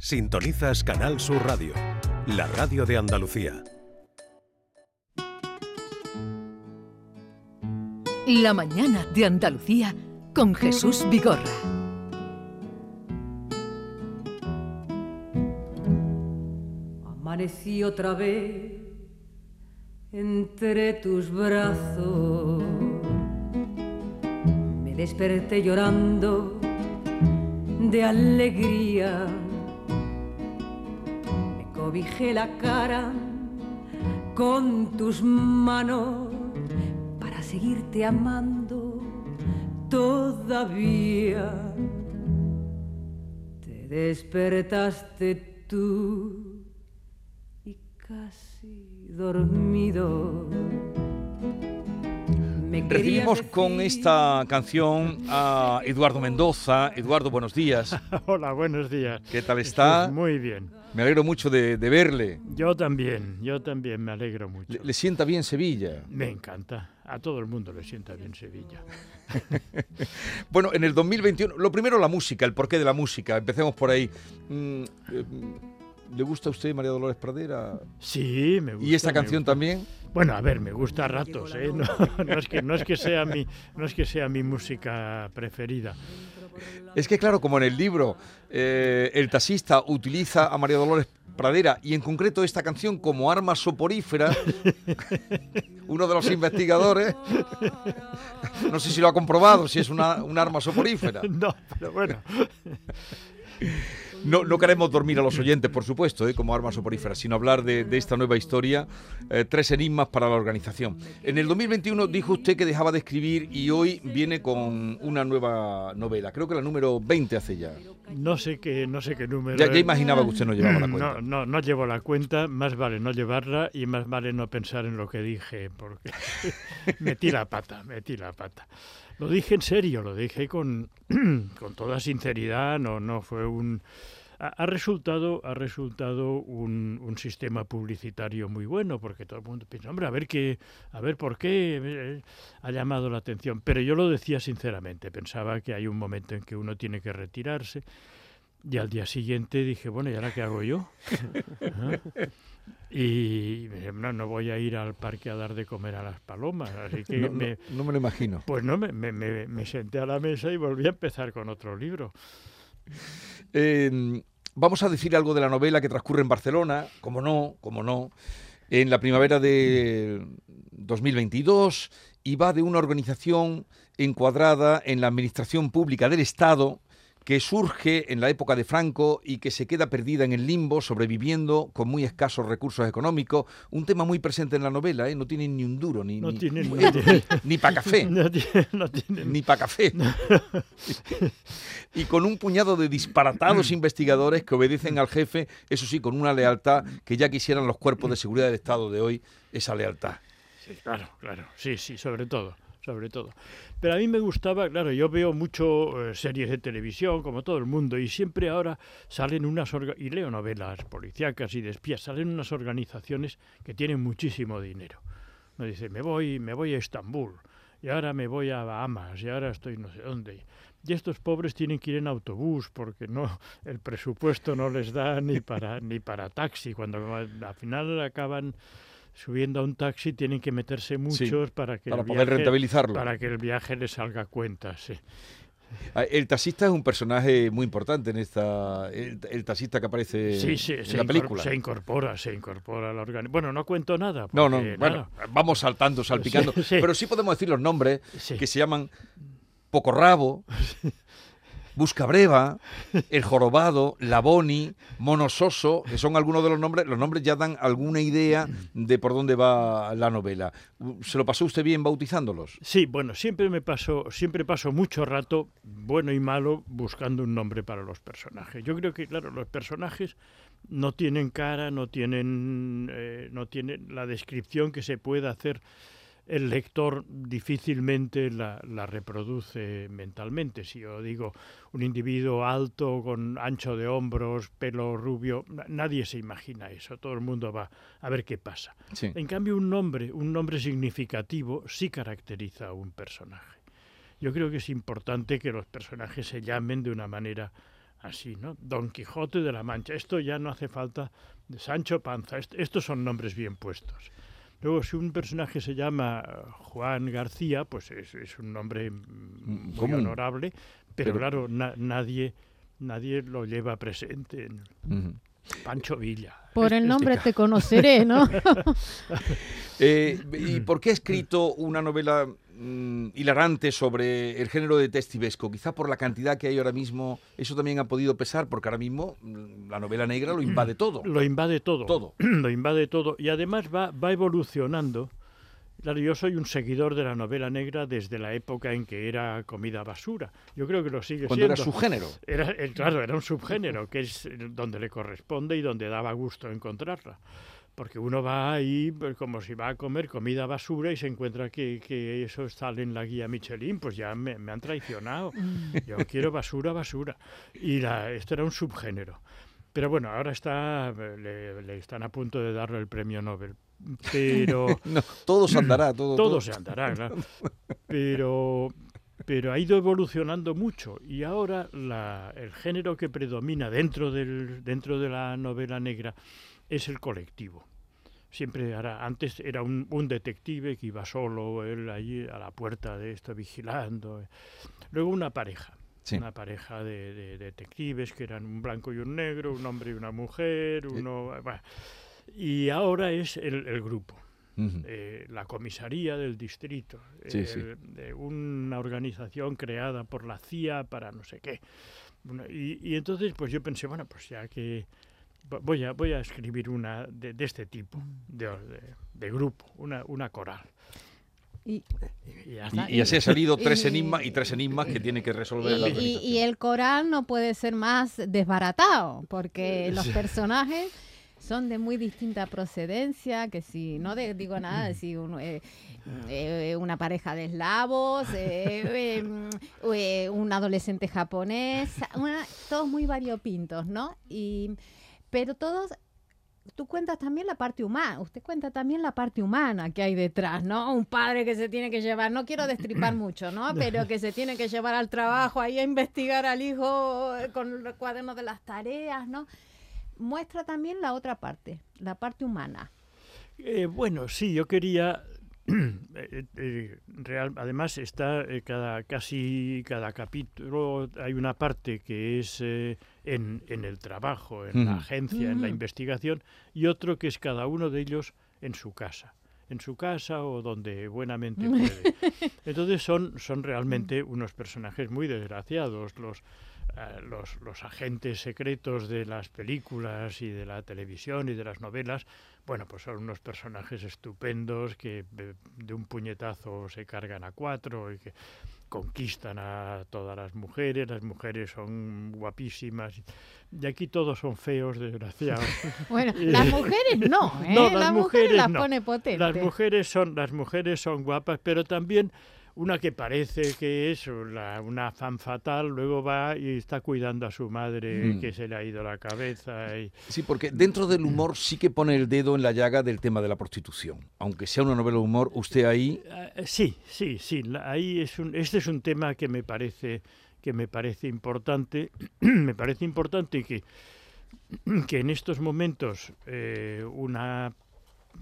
Sintonizas Canal Sur Radio, la radio de Andalucía. La mañana de Andalucía con Jesús Vigorra. Amanecí otra vez entre tus brazos. Me desperté llorando de alegría. Cobijé la cara con tus manos para seguirte amando todavía. Te despertaste tú y casi dormido. Me Recibimos con esta canción a Eduardo Mendoza. Eduardo, buenos días. Hola, buenos días. ¿Qué tal está? Muy bien. Me alegro mucho de, de verle. Yo también, yo también me alegro mucho. Le, le sienta bien Sevilla. Me encanta. A todo el mundo le sienta bien Sevilla. Bueno, en el 2021, lo primero la música, el porqué de la música. Empecemos por ahí. Mm, eh, ¿Le gusta a usted María Dolores Pradera? Sí, me gusta. ¿Y esta canción gusta. también? Bueno, a ver, me gusta a ratos, ¿eh? No, no es que, no, es que sea mi, no es que sea mi música preferida. Es que claro, como en el libro, eh, el taxista utiliza a María Dolores Pradera y en concreto esta canción como arma soporífera, uno de los investigadores, no sé si lo ha comprobado, si es una, un arma soporífera. No, pero bueno. No, no queremos dormir a los oyentes, por supuesto, ¿eh? como arma soporífera, sino hablar de, de esta nueva historia, eh, tres enigmas para la organización. En el 2021 dijo usted que dejaba de escribir y hoy viene con una nueva novela, creo que la número 20 hace ya. No sé qué, no sé qué número. Ya, ya imaginaba que usted no llevaba la cuenta. No, no, no llevo la cuenta, más vale no llevarla y más vale no pensar en lo que dije, porque metí la pata, metí la pata. Lo dije en serio, lo dije con, con toda sinceridad, no, no fue un... Ha, resultado, ha resultado un, un sistema publicitario muy bueno, porque todo el mundo piensa, hombre, a ver qué, a ver por qué eh, ha llamado la atención. Pero yo lo decía sinceramente, pensaba que hay un momento en que uno tiene que retirarse. Y al día siguiente dije, bueno, ¿y ahora qué hago yo? Ajá. Y no, no voy a ir al parque a dar de comer a las palomas. Así que No, me, no me lo imagino. pues no, me, me- me- me senté a la mesa y volví a empezar con otro libro. Eh, vamos a decir algo de la novela que transcurre en Barcelona, como no, como no, en la primavera de 2022 y va de una organización encuadrada en la administración pública del Estado que surge en la época de Franco y que se queda perdida en el limbo, sobreviviendo con muy escasos recursos económicos. Un tema muy presente en la novela, ¿eh? no tiene ni un duro, ni, No ni, no ni para café No no ni para café. y con un puñado de disparatados investigadores que obedecen al jefe, eso sí, con una lealtad que ya quisieran los cuerpos de seguridad del Estado de hoy, esa lealtad. Sí, claro, claro. Sí, sí, sobre todo, sobre todo. Pero a mí me gustaba, claro, yo veo mucho eh, series de televisión, como todo el mundo, y siempre ahora salen unas, y leo novelas policíacas y de espías, salen unas organizaciones que tienen muchísimo dinero. Me dice, me voy, me voy a Estambul, y ahora me voy a Bahamas, y ahora estoy no sé dónde. Y estos pobres tienen que ir en autobús porque no el presupuesto no les da ni para ni para taxi. Cuando al final acaban subiendo a un taxi tienen que meterse muchos para que para el poder viaje, rentabilizarlo. para que el viaje les salga a cuenta. Sí. Ah, El taxista es un personaje muy importante en esta. El, el taxista que aparece Sí, sí, en la película. se incorpora, se incorpora al organización. Bueno, no cuento nada. No, no, bueno, vamos saltando, salpicando. Sí. Pero sí podemos decir los nombres que se llaman Pocorrabo, Buscabreva, El Jorobado, Laboni, Monososo, que son algunos de los nombres. Los nombres ya dan alguna idea de por dónde va la novela. ¿Se lo pasó usted bien bautizándolos? Sí, bueno, siempre me paso, siempre paso mucho rato, bueno y malo, buscando un nombre para los personajes. Yo creo que, claro, los personajes no tienen cara, no tienen, eh, no tienen la descripción que se puede hacer el lector difícilmente la, la reproduce mentalmente. Si yo digo un individuo alto, con ancho de hombros, pelo rubio, na- nadie se imagina eso. Todo el mundo va a ver qué pasa. Sí. En cambio, un nombre, un nombre significativo, sí caracteriza a un personaje. Yo creo que es importante que los personajes se llamen de una manera así, ¿no? Don Quijote de la Mancha. Esto ya no hace falta Sancho Panza. estos son nombres bien puestos. Luego, si un personaje se llama Juan García, pues es, un nombre muy honorable, pero, claro, nadie, nadie lo lleva presente. Pancho Villa. Por el nombre te conoceré, ¿no? Eh, ¿Y por qué ha escrito una novela mm, hilarante sobre el género de testivesco? Quizá por la cantidad que hay ahora mismo, eso también ha podido pesar, porque ahora mismo mm, la novela negra lo invade todo. Lo invade todo. Todo. lo invade todo. Y además va, va evolucionando Claro, yo soy un seguidor de la novela negra desde la época en que era comida basura. Yo creo que lo sigue Cuando siendo. era subgénero. Era, claro, era un subgénero, que es donde le corresponde y donde daba gusto encontrarla. Porque uno va ahí pues, como si va a comer comida basura y se encuentra que, que eso sale en la guía Michelin, pues ya me, han traicionado. Mm. Yo quiero basura, basura. Y la, esto era un subgénero. Pero bueno, ahora está, le, le, están a punto de darle el premio Nobel pero... todo se andará, todo, todo, se andará, claro. Pero, pero ha ido evolucionando mucho y ahora la, el género que predomina dentro, del, dentro de la novela negra es el colectivo. Siempre era, antes era un, un, detective que iba solo, él allí a la puerta de esto vigilando. Luego una pareja, una pareja de, detectives que eran un blanco y un negro, un hombre y una mujer, uno... Y ahora es el, grupo. Eh, la comisaría del distrito, de una organización creada por la CIA para no sé qué. y, entonces pues yo pensé, bueno, pues ya que voy a, voy a escribir una de, este tipo, de, de, grupo, una, una coral. Y, y, así ha salido tres enigmas y tres enigmas que tiene que resolver la Y el coral no puede ser más desbaratado, porque los personajes son de muy distinta procedencia, que si no digo nada, si eh, eh, una pareja de eslavos, eh, un adolescente japonés, todos muy variopintos, ¿no? Y, pero todos tú cuentas también la parte humana, usted cuenta también la parte humana que hay detrás, ¿no? Un padre que se tiene que llevar, no quiero destripar mucho, ¿no? Pero que se tiene que llevar al trabajo, ahí a investigar al hijo con los cuadernos de las tareas, ¿no? muestra también la otra parte, la parte humana. Eh, bueno, sí, yo quería eh, eh, real, además está cada casi cada capítulo hay una parte que es en, el trabajo, en la agencia, en la investigación y otro que es cada uno de ellos en su casa en su casa o donde buenamente puede. Entonces son, son realmente unos personajes muy desgraciados. Los, eh, los, los, agentes secretos de las películas y de la televisión y de las novelas, bueno, pues son unos personajes estupendos que de, un puñetazo se cargan a cuatro y que conquistan a todas las mujeres, las mujeres son guapísimas y aquí todos son feos, desgraciados. Bueno, las mujeres no, ¿eh? las, mujeres, mujeres las pone potentes. Las mujeres son las mujeres son guapas, pero también una que parece que es una fan fatal, luego va y está cuidando a su madre mm. que se le ha ido la cabeza. Y... Sí, porque dentro del humor sí que pone el dedo en la llaga del tema de la prostitución. Aunque sea una novela de humor, usted ahí... Eh, sí, sí, sí. Ahí es un, este es un tema que me parece, que me parece importante. me parece importante que, que en estos momentos eh, una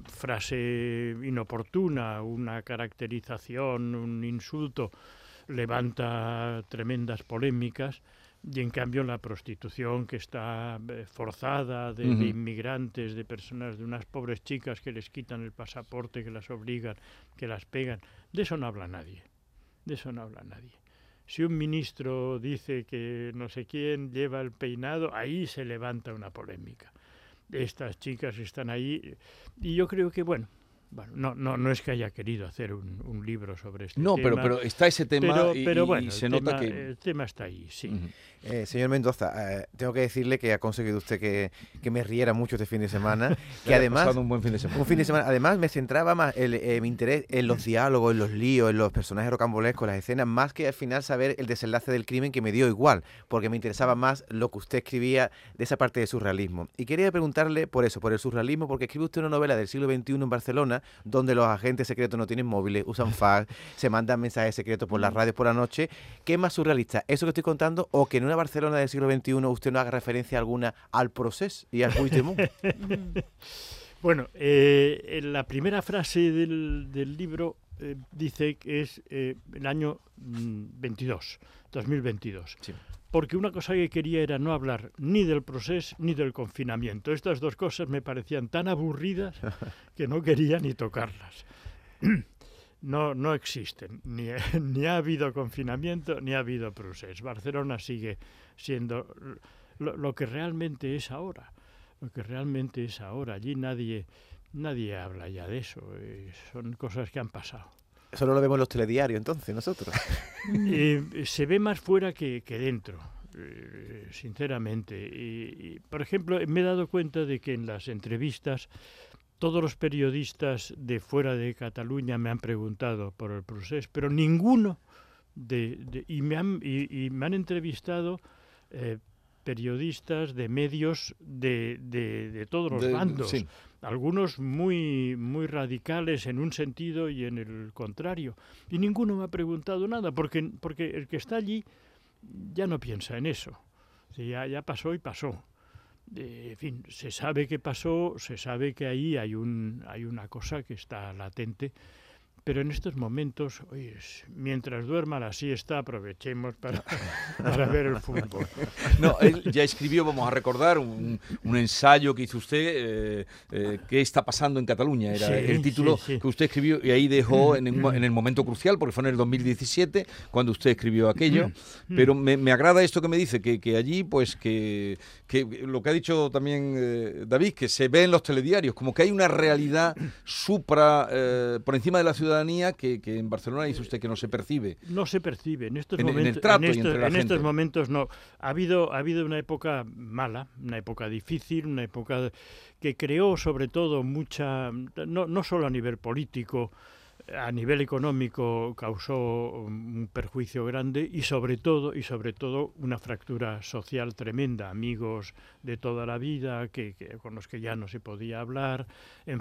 frase inoportuna, una caracterización, un insulto, levanta tremendas polémicas y en cambio la prostitución que está eh, forzada de, inmigrantes, de personas, de unas pobres chicas que les quitan el pasaporte, que las obligan, que las pegan, de eso no habla nadie, de eso no habla nadie. Si un ministro dice que no sé quién lleva el peinado, ahí se levanta una polémica estas chicas están ahí. Y yo creo que, bueno, bueno, no, no, no es que haya querido hacer un, un libro sobre este no, tema. No, pero, pero está ese tema y, pero bueno, se nota que... El tema está ahí, sí. Eh, señor Mendoza, eh, tengo que decirle que ha conseguido usted que, que, me riera mucho este fin de semana. que además... un buen fin de semana. Un fin de semana. Además, me centraba más el, eh, mi interés en los diálogos, en los líos, en los personajes rocambolescos, las escenas, más que al final saber el desenlace del crimen que me dio igual, porque me interesaba más lo que usted escribía de esa parte de surrealismo. Y quería preguntarle por eso, por el surrealismo, porque escribe usted una novela del siglo XXI en Barcelona donde los agentes secretos no tienen móviles, usan fax, se mandan mensajes secretos por las radios por la noche. ¿Qué es más surrealista? ¿Eso que estoy contando o que en una Barcelona del siglo XXI usted no haga referencia alguna al proceso y al Puigdemont? Bueno, eh, en la primera frase del, del libro eh, dice que es eh, el año mm, 22, 2022. Sí. Porque una cosa que quería era no hablar ni del proceso ni del confinamiento. Estas dos cosas me parecían tan aburridas que no quería ni tocarlas. No, no existen. Ni, ni ha habido confinamiento ni ha habido proceso. Barcelona sigue siendo lo, lo que realmente es ahora lo que realmente es ahora. Allí nadie, nadie habla ya de eso. eh, son cosas que han pasado. Eso no lo vemos en los telediarios entonces, nosotros. Eh, se ve más fuera que, que dentro, eh, sinceramente. Y, y, por ejemplo, me he dado cuenta de que en las entrevistas todos los periodistas de fuera de Cataluña me han preguntado por el proceso, pero ninguno de, de- y, me han, y, y me han entrevistado eh, periodistas de medios de, de- de todos los De- bandos. sí. algunos muy muy radicales en un sentido y en el contrario. Y ninguno me ha preguntado nada porque porque el que está allí ya no piensa en eso. Sí, ya, ya pasó y pasó. Eh, en fin se sabe que pasó se sabe que ahí hay un hay una cosa que está latente pero en estos momentos, oye, mientras duerma la siesta, aprovechemos para, para ver el fútbol. No, él ya escribió, vamos a recordar, un, un ensayo que hizo usted, eh, eh, ¿Qué está pasando en Cataluña? Era Sí, el título sí, sí. que usted escribió y ahí dejó en el, mo- en el momento crucial, porque fue en el 2017 cuando usted escribió aquello. Pero me, me agrada esto que me dice, que, que allí, pues, que, que lo que ha dicho también eh, David, que se ve en los telediarios, como que hay una realidad supra, eh, por encima de la ciudadanía, que, que en Barcelona dice usted que no se percibe. no se percibe en estos En- en el momentos trato y estos, entre la en estos momentos no. Ha habido ha habido una época mala una época difícil una época que creó sobre todo mucha no, no solo a nivel político a nivel económico causó un perjuicio grande y sobre todo y sobre todo una fractura social tremenda. Amigos de toda la vida que, que- con los que ya no se podía hablar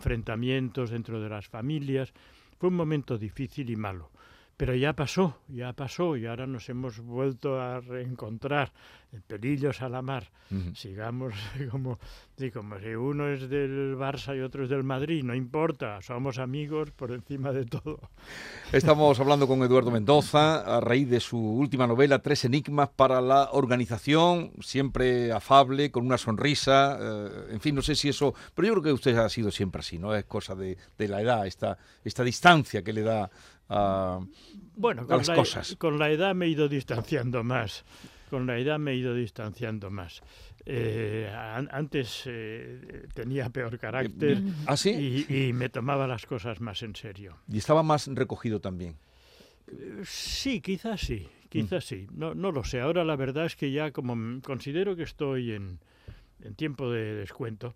enfrentamientos dentro de las familias fue un momento difícil y malo pero ya pasó, ya pasó y ahora nos hemos vuelto a reencontrar en pelillos a la mar. Ujú. Sigamos como, como si uno es del Barça y otro es del Madrid, no importa, somos amigos por encima de todo. Estamos hablando con Eduardo Mendoza a raíz de su última novela, Tres Enigmas para la Organización, siempre afable, con una sonrisa, eh, en fin, no sé si eso, pero yo creo que usted ha sido siempre así, ¿no? Es cosa de, de la edad, esta, esta distancia que le da a... Bueno, A con las la, cosas. con la edad me he ido distanciando más, con la edad me he ido distanciando más. Eh, an- antes eh, tenía peor carácter ¿Ah, sí? y, y me tomaba las cosas más en serio. Y estaba más recogido también. Sí, quizás sí, quizás sí. No, no lo sé. Ahora la verdad es que ya como considero que estoy en, en tiempo de descuento,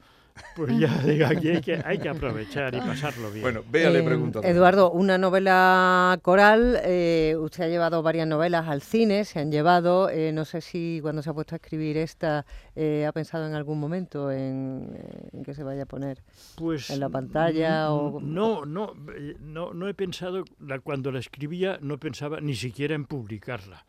pues ya digo, aquí hay que, hay que aprovechar y pasarlo bien. Bueno, Bea le Eh, pregunta. Eduardo, una novela coral, eh, usted ha llevado varias novelas al cine, se han llevado, eh, no sé si cuando se ha puesto a escribir esta eh, ha pensado en algún momento en, en que se vaya a poner. pues en la pantalla o- no, no, eh, no, no he pensado la- cuando la escribía no pensaba ni siquiera en publicarla.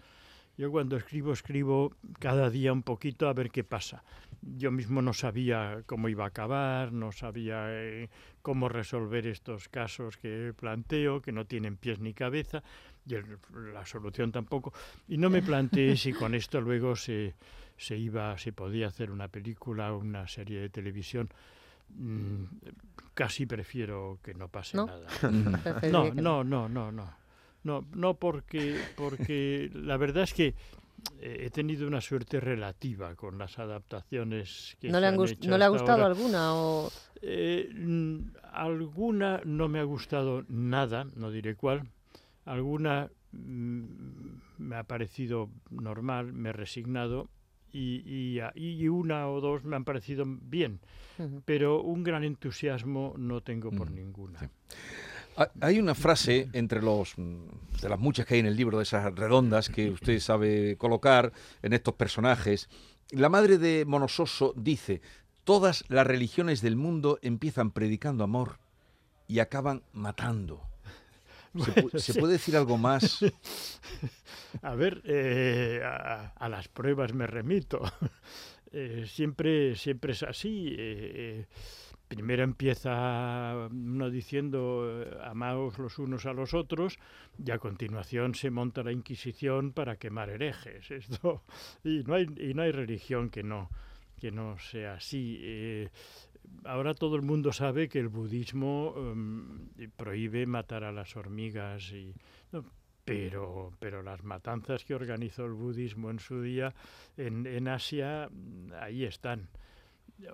Yo cuando escribo escribo cada día un poquito a ver qué pasa. Yo mismo no sabía cómo iba a acabar, no sabía eh, cómo resolver estos casos que planteo, que no tienen pies ni cabeza, y el- la solución tampoco. Y no me planteé si con esto luego se, se iba, se podía hacer una película o una serie de televisión. Mm, casi prefiero que no pase ¿No? nada. Preferiría No, no, no, no, no. No, no porque, porque la verdad es que he tenido una suerte relativa con las adaptaciones que ¿No se le, han han hecho ¿no le ha gustado ahora. alguna? O... Eh, mm, alguna no me ha gustado nada, no diré cuál. Alguna mm, me ha parecido normal, me he resignado. Y, y, a- y una o dos me han parecido bien, Ujú. pero un gran entusiasmo no tengo por Mm, ninguna. sí. Ha- Hay una frase entre los mm, de las muchas que hay en el libro, de esas redondas que usted sabe colocar en estos personajes. La madre de Monososo dice: Todas las religiones del mundo empiezan predicando amor y acaban matando. ¿Se, puede decir algo más? A ver, eh, a, a las pruebas me remito. Eh, siempre, siempre es así. eh, primero empieza uno diciendo eh, amaos los unos a los otros y a continuación se monta la Inquisición para quemar herejes. Y, no hay, y no hay religión que no, que no sea así. Eh, ahora todo el mundo sabe que el budismo em, prohíbe matar a las hormigas y pero, pero las matanzas que organizó el budismo en su día en, en Asia, ahí están.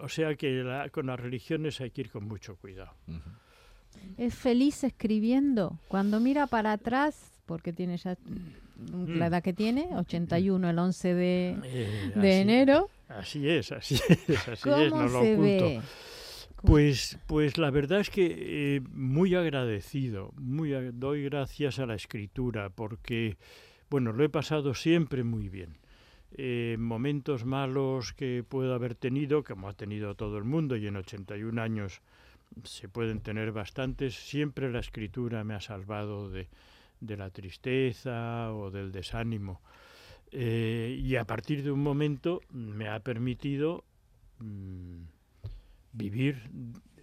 O sea que la- con las religiones hay que ir con mucho cuidado. Es feliz escribiendo. Cuando mira para atrás, porque tiene ya mm, la edad que tiene, 81, el 11 de, Eh, de así- enero, Así es, así es, así ¿cómo es, no lo se oculto. ve? Pues, pues la verdad es que eh, muy agradecido, muy doy gracias a la escritura porque, bueno, lo he pasado siempre muy bien. Eh, momentos malos que puedo haber tenido, como ha tenido todo el mundo y en 81 años se pueden tener bastantes, siempre la escritura me ha salvado de, de la tristeza o del desánimo. Eh, y a partir de un momento me ha permitido mm, vivir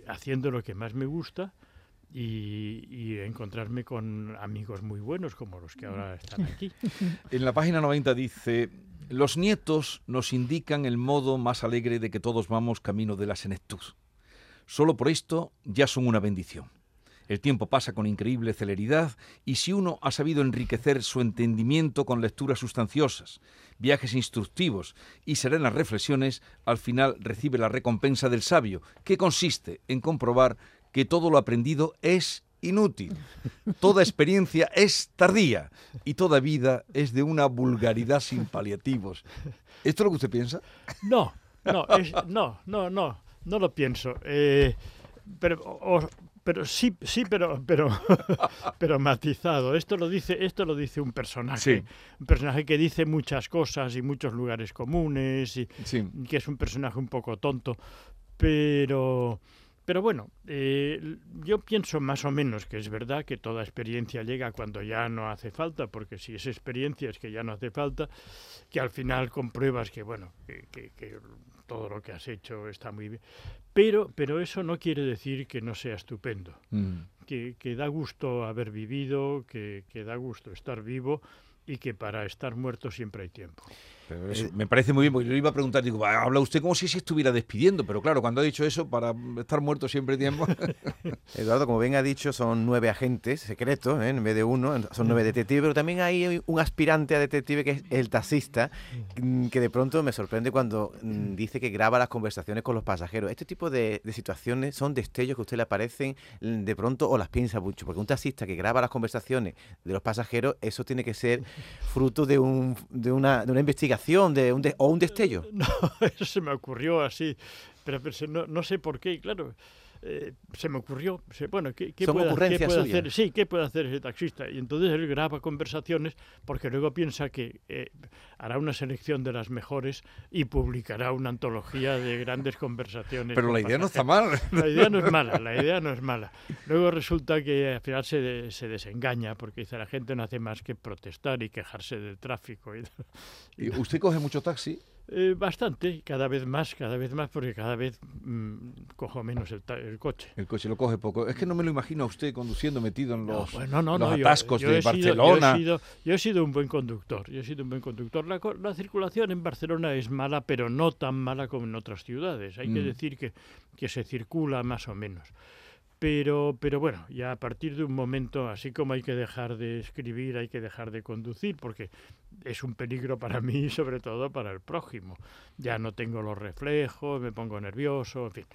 haciendo lo que más me gusta y, y encontrarme con amigos muy buenos como los que ahora están aquí. En la página 90 dice, los nietos nos indican el modo más alegre de que todos vamos camino de la senectud. Solo por esto ya son una bendición. El tiempo pasa con increíble celeridad y si uno ha sabido enriquecer su entendimiento con lecturas sustanciosas, viajes instructivos y serenas reflexiones, al final recibe la recompensa del sabio, que consiste en comprobar que todo lo aprendido es inútil. Toda experiencia es tardía y toda vida es de una vulgaridad sin paliativos. ¿Esto es lo que usted piensa? No, no, es- no, no, no, no lo pienso. Eh, pero, o- pero sí, sí, pero, pero, pero matizado. Esto lo dice, esto lo dice un personaje, Sí. un personaje que dice muchas cosas y muchos lugares comunes y Sí. que es un personaje un poco tonto, pero, pero bueno, eh, yo pienso más o menos que es verdad que toda experiencia llega cuando ya no hace falta, porque si es experiencia es que ya no hace falta, que al final compruebas que bueno, que, que- que todo lo que has hecho está muy bien, pero, pero eso no quiere decir que no sea estupendo Mm. que, que da gusto haber vivido, que, que da gusto estar vivo y que para estar muerto siempre hay tiempo. Pero eso me parece muy bien, porque yo le iba a preguntar, digo, "Va, habla usted como si se estuviera despidiendo, pero claro, cuando ha dicho eso, para estar muerto siempre tiempo. Eduardo, como bien ha dicho, son nueve agentes secretos, ¿eh? en vez de uno, son nueve detectives, pero también hay un aspirante a detective que es el taxista, mm, que de pronto me sorprende cuando mm, dice que graba las conversaciones con los pasajeros. Este tipo de, de situaciones son destellos que a usted le aparecen mm, de pronto o las piensa mucho, porque un taxista que graba las conversaciones de los pasajeros, eso tiene que ser fruto de, un, de, una, de una investigación de un de- o un destello. No, eso se me ocurrió así, pero, pero no, no sé por qué, claro. Eh, se me ocurrió, se- bueno, ¿qué, puede, qué hacer? Sí, ¿qué puede hacer ese taxista? Y entonces él graba conversaciones porque luego piensa que eh, hará una selección de las mejores y publicará una antología de grandes conversaciones. Pero la idea no está mal. La idea no es mala, la idea no es mala. Luego resulta que al final se, de- se desengaña porque dice la gente no hace más que protestar y quejarse del tráfico. Y, ¿Y ¿Usted coge mucho taxi? Eh, bastante, cada vez más, cada vez más, porque cada vez mm, cojo menos el, el coche. El coche lo coge poco. Es que no me lo imagino a usted conduciendo metido en los, no, pues no, no, los no, yo- atascos yo de he sido- Barcelona. yo, he sido, yo he sido un buen conductor, yo he sido un buen conductor. La, la circulación en Barcelona es mala, pero no tan mala como en otras ciudades. Hay que Mm. decir que, que se circula más o menos. Pero, pero bueno, ya a partir de un momento, así como hay que dejar de escribir, hay que dejar de conducir, porque es un peligro para mí y sobre todo para el prójimo. Ya no tengo los reflejos, me pongo nervioso, en fin.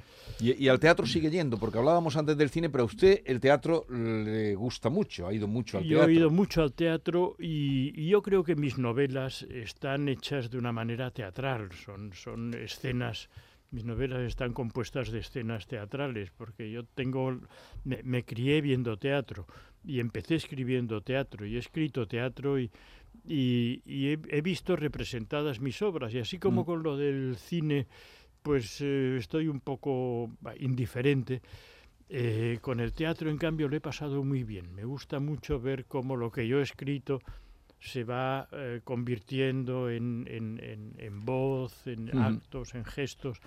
Y, y al teatro sigue yendo, porque hablábamos antes del cine, pero a usted el teatro le gusta mucho, ha ido mucho al Yo teatro. he ido mucho al teatro y, y yo creo que mis novelas están hechas de una manera teatral, son, son escenas, mis novelas están compuestas de escenas teatrales, porque yo tengo, me, me crié viendo teatro y empecé escribiendo teatro y he escrito teatro y, y, y he, he visto representadas mis obras y así como Mm. con lo del cine, pues eh, estoy un poco indiferente. Eh, con el teatro, en cambio, lo he pasado muy bien. Me gusta mucho ver cómo lo que yo he escrito se va eh, convirtiendo en, en- en- en voz, en actos, en gestos.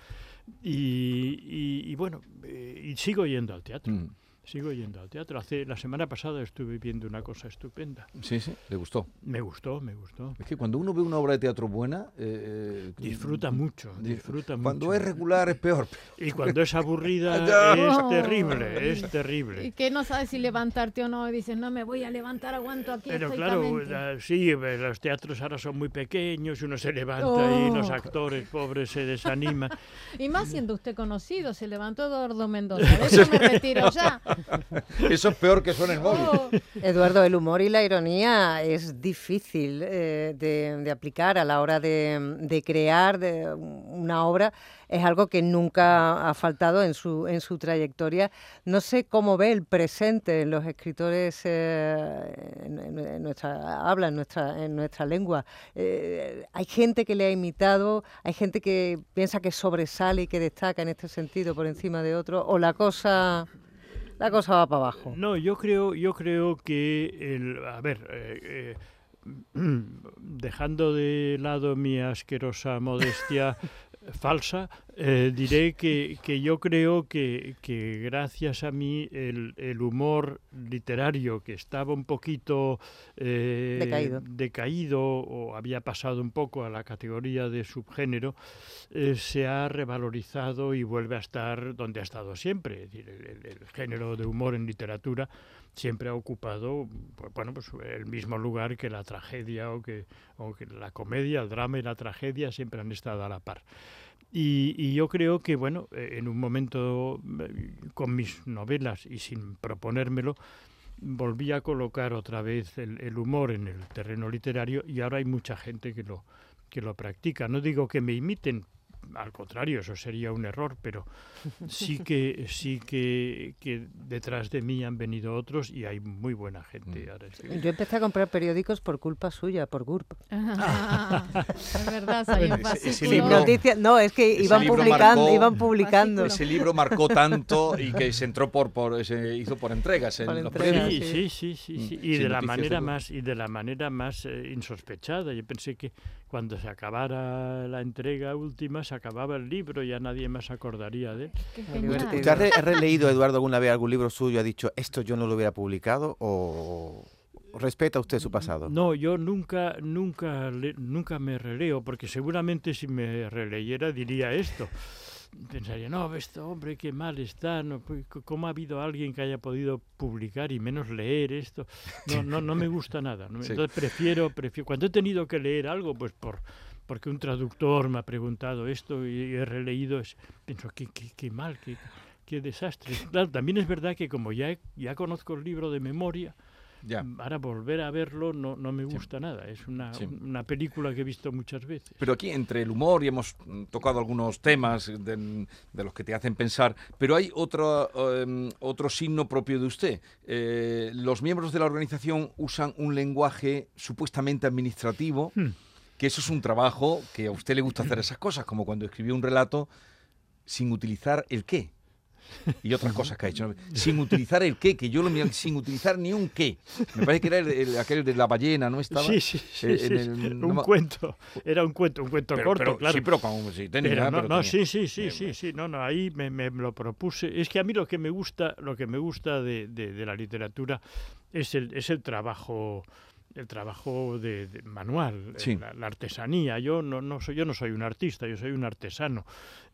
Y, y- y bueno, eh, y sigo yendo al teatro. Mm. Sigo yendo al teatro. Hace, la semana pasada estuve viendo una cosa estupenda. Sí, sí, le gustó. Me gustó, me gustó. Es que cuando uno ve una obra de teatro buena... eh, Disfruta mucho, di- disfruta Cuando mucho. es regular es peor. Y cuando es aburrida es terrible, es Y terrible. que no sabes si levantarte o no, y dices, no me voy a levantar, aguanto aquí Pero claro, estoicamente". la- sí, eh, los teatros ahora son muy pequeños, uno se levanta y los Oh. actores pobres se desaniman. Y más siendo usted conocido, se levantó Eduardo Mendoza. De eso me retiro ya. Eso es peor que suene el móvil. Oh. Eduardo, el humor y la ironía es difícil eh, de, aplicar a la hora de, crear una obra. Es algo que nunca ha faltado en su, en su trayectoria. No sé cómo ve el presente en los escritores eh, en nuestra habla, en nuestra, en nuestra lengua. Eh, hay gente que le ha imitado, hay gente que piensa que sobresale y que destaca en este sentido por encima de otro, o la cosa, la cosa va para abajo. No, yo creo, yo creo que el, a ver, eh, eh, dejando de lado mi asquerosa modestia falsa, eh, diré que, que yo creo que, que gracias a mí el, el humor literario que estaba un poquito eh, Decaído. decaído o había pasado un poco a la categoría de subgénero, eh, se ha revalorizado y vuelve a estar donde ha estado siempre. Es decir, el, el- el género de humor en literatura siempre ha ocupado pues, bueno, pues, el mismo lugar que la tragedia o que, o que la comedia, el drama y la tragedia siempre han estado a la par. Y, y yo creo que, bueno, eh, en un momento eh, con mis novelas y sin proponérmelo, volví a colocar otra vez el, el humor en el terreno literario y ahora hay mucha gente que lo, que lo practica. No digo que me imiten, al contrario, eso sería un error, pero sí que sí que, que detrás de mí han venido otros y hay muy buena gente ahora. escribiendo. Yo empecé a comprar periódicos por culpa suya, por GURP. Ah, es verdad, salió un Ese- ese libro- Noticias, no, es que iban publicando, marcó- iban publicando. Ese libro marcó tanto y que se entró por, por se hizo por entregas en Por los entregas, periódicos. Sí, sí, sí, sí, sí. Mm, Y sin de la manera seguro. más y de la manera más eh, insospechada. Yo pensé que cuando se acabara la entrega última se acababa el libro, ya nadie más acordaría de él. ¿Usted ha, re- ha releído, Eduardo, alguna vez algún libro suyo y ha dicho, esto yo no lo hubiera publicado? ¿O respeta usted su pasado? No, yo nunca, nunca, le- nunca me releo, porque seguramente si me releyera diría esto. Pensaría, no, este hombre qué mal está, no, pues, ¿cómo ha habido alguien que haya podido publicar y menos leer esto? No, no, no me gusta nada. no me- Sí. Entonces prefiero, prefiero, cuando he tenido que leer algo, pues por porque un traductor me ha preguntado esto y he releído, es, pienso, qué, qué, qué mal, qué, qué desastre. Claro, también es verdad que como ya, ya conozco el libro de memoria, Ya. Ahora volver a verlo no, no me gusta nada. Es una, Sí. una película que he visto muchas veces. Pero aquí entre el humor y hemos tocado algunos temas de, de los que te hacen pensar, pero hay otro, em, otro signo propio de usted. Eh, los miembros de la organización usan un lenguaje supuestamente administrativo, Hmm. Que eso es un trabajo que a usted le gusta hacer esas cosas, como cuando escribió un relato sin utilizar el qué. Y otras cosas que ha hecho. Sin utilizar el qué, que yo lo miré sin utilizar ni un qué. Me parece que era el- el- aquel de la ballena, ¿no estaba? Sí, sí, en el- no un cuento. Era un cuento, un cuento Pero- corto, pero- claro. Sí, pero como sí, tenía, Pero no, pero no, tenía. sí, sí, sí, sí, sí, no, no, ahí me, me lo propuse. Es que a mí lo que me gusta, lo que me gusta de, de- de la literatura es el, es el trabajo, el trabajo de, de manual, Sí. la, la artesanía. Yo no, no soy, yo no soy un artista, yo soy un artesano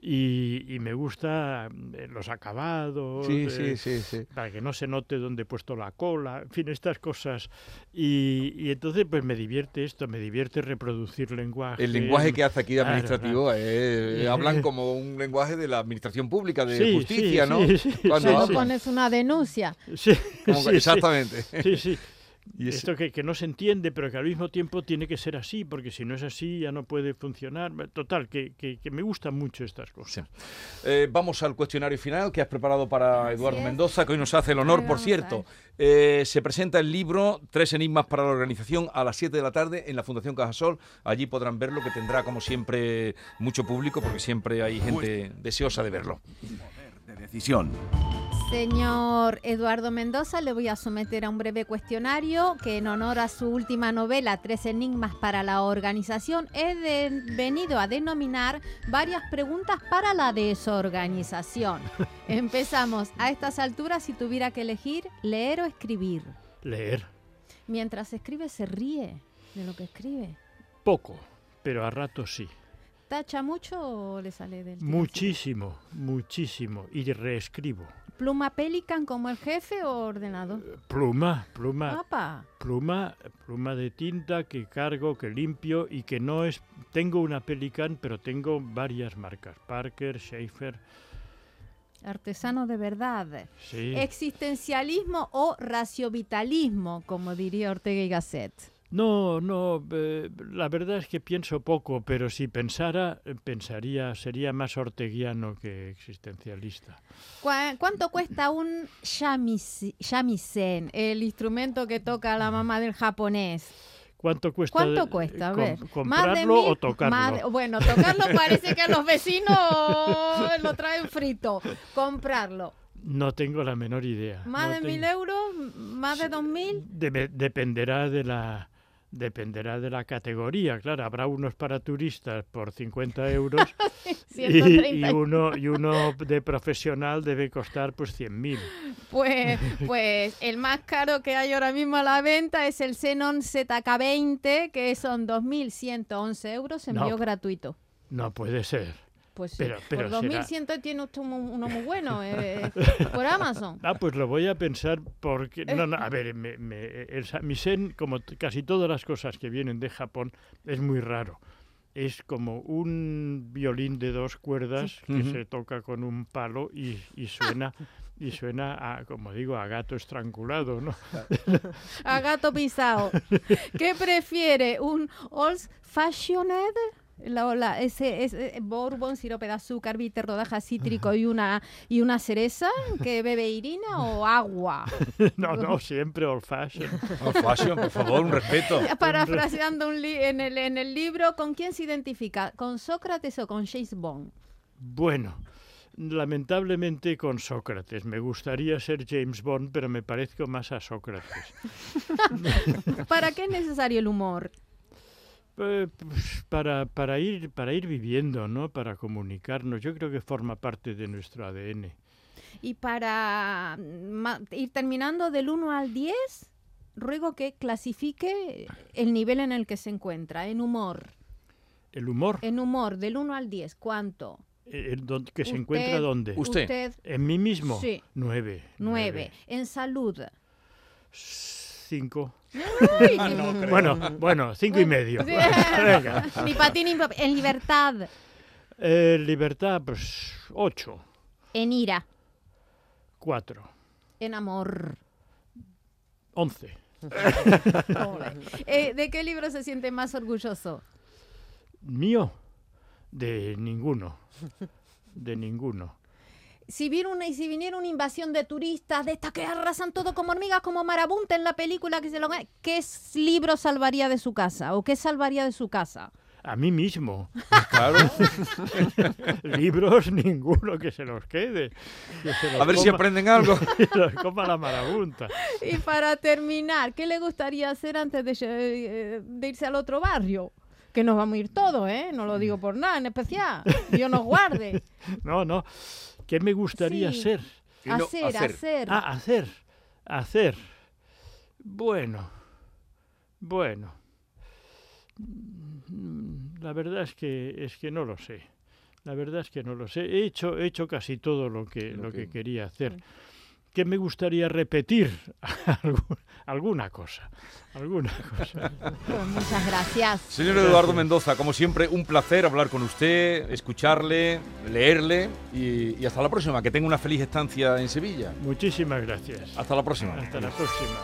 y, y me gusta eh, los acabados. Sí, eh, sí, sí, sí. para que no se note dónde he puesto la cola, en fin, estas cosas. Y, y entonces, pues me divierte esto, me divierte reproducir lenguaje. El lenguaje que hace aquí de Claro, administrativo eh, claro. hablan como un lenguaje de la administración pública, de Sí, justicia, sí, ¿no? sí, sí, Cuando pones una denuncia. Sí, Como- sí, sí. exactamente. Sí, sí. Y Esto que, que no se entiende, pero que al mismo tiempo tiene que ser así, porque si no es así ya no puede funcionar. Total, que, que, que me gustan mucho estas cosas. Eh, vamos al cuestionario final que has preparado para Eduardo. Mendoza, que hoy nos hace el honor, por cierto. Eh, se presenta el libro Tres Enigmas para la Organización a las 7 de la tarde en la Fundación Cajasol. Allí podrán verlo, que tendrá, como siempre, mucho público, porque siempre hay gente deseosa de verlo. de decisión. Señor Eduardo Mendoza, le voy a someter a un breve cuestionario que en honor a su última novela, Tres Enigmas para la Organización, he de- venido a denominar varias preguntas para la desorganización. Empezamos. A estas alturas, si tuviera que elegir, leer o escribir. Leer. Mientras escribe, se ríe de lo que escribe. Poco, pero a ratos sí. ¿Tacha mucho o le sale del? Muchísimo, muchísimo. Y reescribo. ¿Pluma Pelican como el jefe o ordenador? Pluma, pluma, Papá. pluma, pluma de tinta que cargo, que limpio y que no es... Tengo una Pelican, pero tengo varias marcas. Parker, Schaefer, Artesano de verdad. sí. Existencialismo o raciovitalismo, como diría Ortega y Gasset. No, no, eh, la verdad es que pienso poco, pero si pensara, eh, pensaría, sería más orteguiano que existencialista. ¿Cuá- ¿Cuánto cuesta un shamisen, el instrumento que toca la mamá del japonés? ¿Cuánto cuesta? ¿Cuánto de- cuesta? A com- ver. ¿Comprarlo o tocarlo? más de- bueno, tocarlo parece que los vecinos lo traen frito. Comprarlo. No tengo la menor idea. ¿Más no de mil tengo- euros? ¿Más de dos mil? Debe- dependerá de la dependerá de la categoría, claro, habrá unos para turistas por 50 euros y, 130. y uno y uno de profesional debe costar pues 100.000. Pues, pues el más caro que hay ahora mismo a la venta es el Xenon ZK20, que son 2.111 euros, No. envío gratuito. No puede ser. Pues sí, Pero- pero por será- 2.100 tiene usted uno muy bueno eh, por Amazon. Ah, pues lo voy a pensar porque... No, no, a ver, me- me- el samisen, como casi todas las cosas que vienen de Japón, es muy raro. Es como un violín de dos cuerdas que se toca con un palo y, y suena... Y suena, a, como digo, a gato estrangulado, ¿no? A gato pisado. ¿Qué prefiere? ¿Un Old Fashioned? La, la- ese, ese bourbon, sirope de azúcar, bitter, rodaja cítrico y una, y una cereza que bebe Irina o agua. No, no, siempre old fashion. Oh, fashion, por favor, un respeto. Parafraseando un li- en, el, en el libro, ¿con quién se identifica? ¿Con Sócrates o con James Bond? Bueno, lamentablemente con Sócrates. Me gustaría ser James Bond, pero me parezco más a Sócrates. ¿Para qué es necesario el humor? Eh, para, para, ir, para ir viviendo, ¿no? Para comunicarnos. Yo creo que forma parte de nuestro ADN. Y para ma- ir terminando del 1 al 10, ruego que clasifique el nivel en el que se encuentra, en humor. El humor, En humor, del 1 al 10, ¿cuánto? eh, el que se Usted- encuentra dónde? Usted. En mí mismo. Sí. Nueve. 9. En salud. Cinco. Ah, Bueno, bueno, cinco y medio. Venga. ni ni En libertad. Eh, libertad, pues ocho. En ira. Cuatro. En amor. Once. Eh, ¿De qué libro se siente más orgulloso? Mío. De ninguno. De ninguno. Si, viene una, y si viniera una invasión de turistas, de estas que arrasan todo como hormigas, como marabunta en la película, que se lo... ¿qué libro salvaría de su casa? ¿O qué salvaría de su casa? A mí mismo. Claro. Libros, ninguno que se los quede. Que se los A ver si aprenden algo. que los coma la marabunta. Y para terminar, ¿qué le gustaría hacer antes de, eh, de irse al otro barrio? Que nos vamos a ir todos, ¿eh? No lo digo por nada en especial. Dios nos guarde. No, no. ¿Qué me gustaría Sí. ser? No, hacer, hacer. hacer. Ah, hacer. Hacer. Bueno. Bueno. La verdad es que es que no lo sé. La verdad es que no lo sé. He hecho, he hecho casi todo lo que, Lo lo que que- quería hacer. ¿Qué me gustaría repetir? Algu- alguna cosa. Alguna cosa. Pues muchas gracias. Señor Eduardo Mendoza, como siempre, un placer hablar con usted, escucharle, leerle y, y hasta la próxima. Que tenga una feliz estancia en Sevilla. Muchísimas gracias. Hasta la próxima. Hasta la próxima.